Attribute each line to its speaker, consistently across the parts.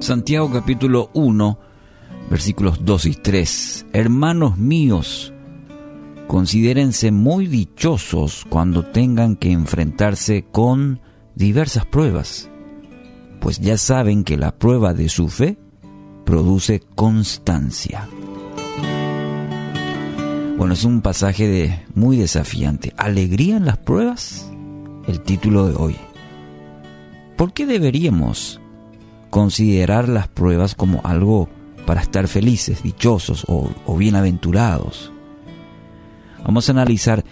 Speaker 1: Santiago capítulo 1, versículos 2 y 3. Hermanos míos, considérense muy dichosos cuando tengan que enfrentarse con diversas pruebas, pues ya saben que la prueba de su fe produce constancia. Bueno, es un pasaje de, muy desafiante. ¿Alegría en las pruebas? El título de hoy. ¿Por qué deberíamos considerar las pruebas como algo para estar felices, dichosos o, bienaventurados. Vamos a analizar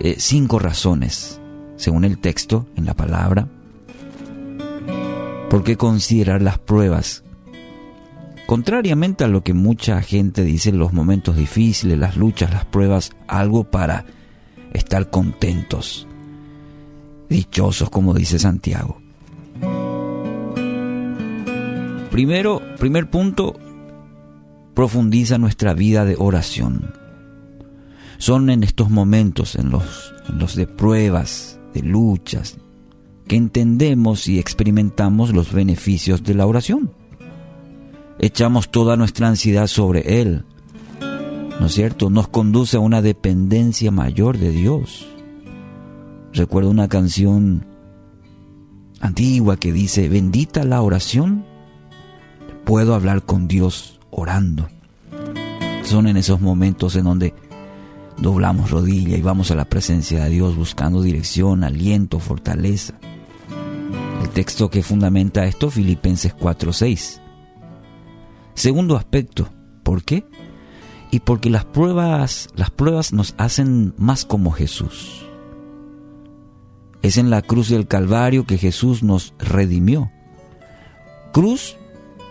Speaker 1: eh, cinco razones, según el texto, en la palabra, por qué considerar las pruebas. Contrariamente a lo que mucha gente dice los momentos difíciles, las luchas, las pruebas, algo para estar contentos, dichosos, como dice Santiago. Primero, primer punto, profundiza nuestra vida de oración. Son en estos momentos, en los, en los de pruebas, de luchas, que entendemos y experimentamos los beneficios de la oración. Echamos toda nuestra ansiedad sobre Él, ¿no es cierto? Nos conduce a una dependencia mayor de Dios. Recuerdo una canción antigua que dice, bendita la oración puedo hablar con Dios orando. Son en esos momentos en donde doblamos rodilla y vamos a la presencia de Dios buscando dirección, aliento, fortaleza. El texto que fundamenta esto, Filipenses 4:6. Segundo aspecto, ¿por qué? Y porque las pruebas, las pruebas nos hacen más como Jesús. Es en la cruz del Calvario que Jesús nos redimió. Cruz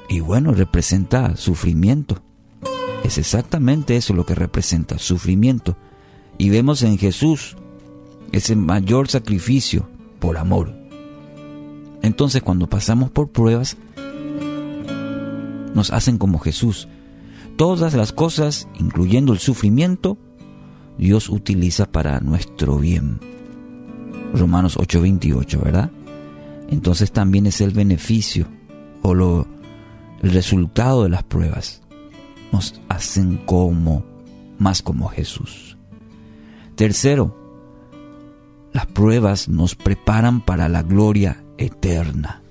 Speaker 1: y bueno, representa sufrimiento. Es exactamente eso lo que representa, sufrimiento. Y vemos en Jesús ese mayor sacrificio por amor. Entonces cuando pasamos por pruebas, nos hacen como Jesús. Todas las cosas, incluyendo el sufrimiento, Dios utiliza para nuestro bien. Romanos 8:28, ¿verdad? Entonces también es el beneficio o lo, el resultado de las pruebas nos hacen como, más como Jesús. Tercero, las pruebas nos preparan para la gloria eterna.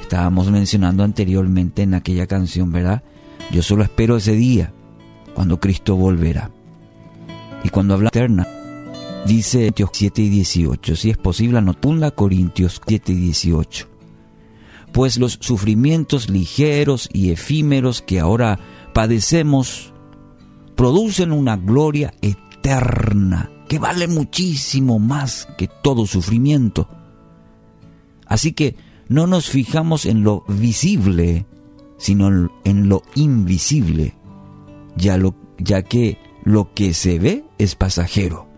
Speaker 1: Estábamos mencionando anteriormente en aquella canción, ¿verdad? Yo solo espero ese día, cuando Cristo volverá. Y cuando habla eterna, dice Corintios 7 y 18, si es posible, anotunda Corintios 7 y 18 pues los sufrimientos ligeros y efímeros que ahora padecemos producen una gloria eterna que vale muchísimo más que todo sufrimiento. Así que no nos fijamos en lo visible, sino en lo invisible, ya, lo, ya que lo que se ve es pasajero,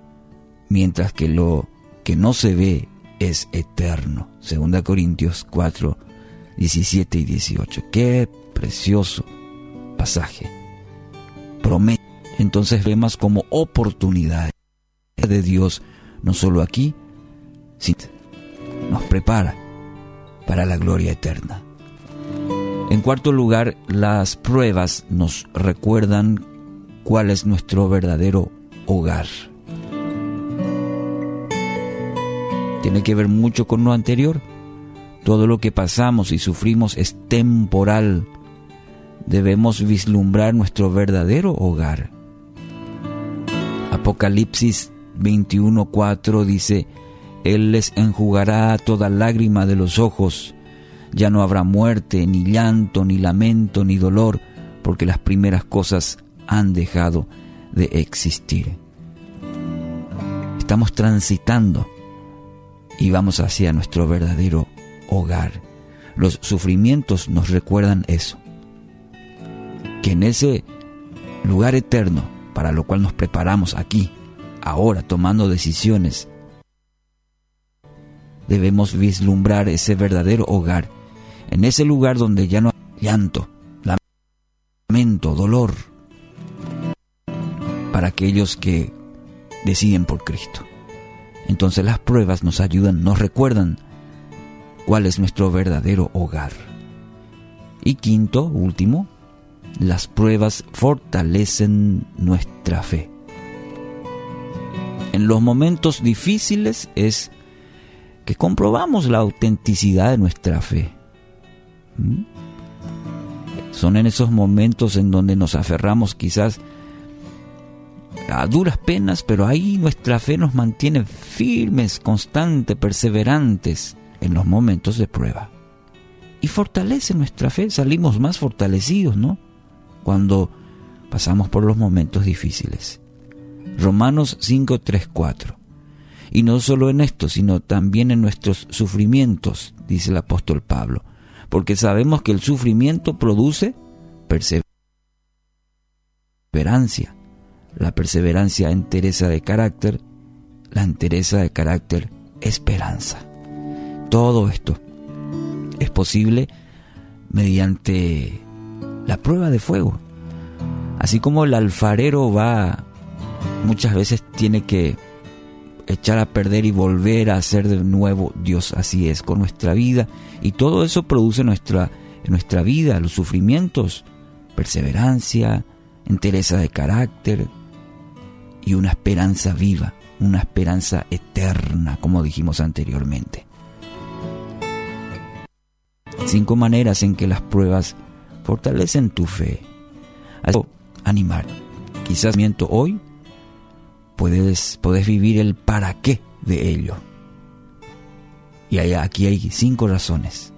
Speaker 1: mientras que lo que no se ve es eterno. Segunda Corintios 4, 17 y 18. Qué precioso pasaje. Promete. Entonces vemos como oportunidad de Dios, no solo aquí, sino nos prepara para la gloria eterna. En cuarto lugar, las pruebas nos recuerdan cuál es nuestro verdadero hogar. Tiene que ver mucho con lo anterior. Todo lo que pasamos y sufrimos es temporal. Debemos vislumbrar nuestro verdadero hogar. Apocalipsis 21:4 dice, Él les enjugará toda lágrima de los ojos. Ya no habrá muerte, ni llanto, ni lamento, ni dolor, porque las primeras cosas han dejado de existir. Estamos transitando y vamos hacia nuestro verdadero hogar. Los sufrimientos nos recuerdan eso. Que en ese lugar eterno, para lo cual nos preparamos aquí, ahora tomando decisiones, debemos vislumbrar ese verdadero hogar, en ese lugar donde ya no hay llanto, lamento, dolor, para aquellos que deciden por Cristo. Entonces las pruebas nos ayudan, nos recuerdan cuál es nuestro verdadero hogar. Y quinto, último, las pruebas fortalecen nuestra fe. En los momentos difíciles es que comprobamos la autenticidad de nuestra fe. ¿Mm? Son en esos momentos en donde nos aferramos quizás a duras penas, pero ahí nuestra fe nos mantiene firmes, constantes, perseverantes en los momentos de prueba. Y fortalece nuestra fe, salimos más fortalecidos, ¿no? Cuando pasamos por los momentos difíciles. Romanos 5, 3, 4. Y no solo en esto, sino también en nuestros sufrimientos, dice el apóstol Pablo, porque sabemos que el sufrimiento produce perseverancia, la perseverancia entereza de carácter, la entereza de carácter esperanza. Todo esto es posible mediante la prueba de fuego. Así como el alfarero va, muchas veces tiene que echar a perder y volver a hacer de nuevo Dios. Así es con nuestra vida. Y todo eso produce nuestra, nuestra vida los sufrimientos, perseverancia, entereza de carácter y una esperanza viva, una esperanza eterna, como dijimos anteriormente. Cinco maneras en que las pruebas fortalecen tu fe. animar. Quizás miento hoy, puedes, puedes vivir el para qué de ello. Y aquí hay cinco razones.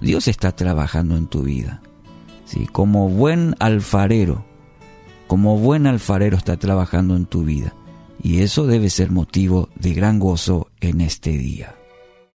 Speaker 1: Dios está trabajando en tu vida. ¿sí? Como buen alfarero, como buen alfarero está trabajando en tu vida. Y eso debe ser motivo de gran gozo en este día.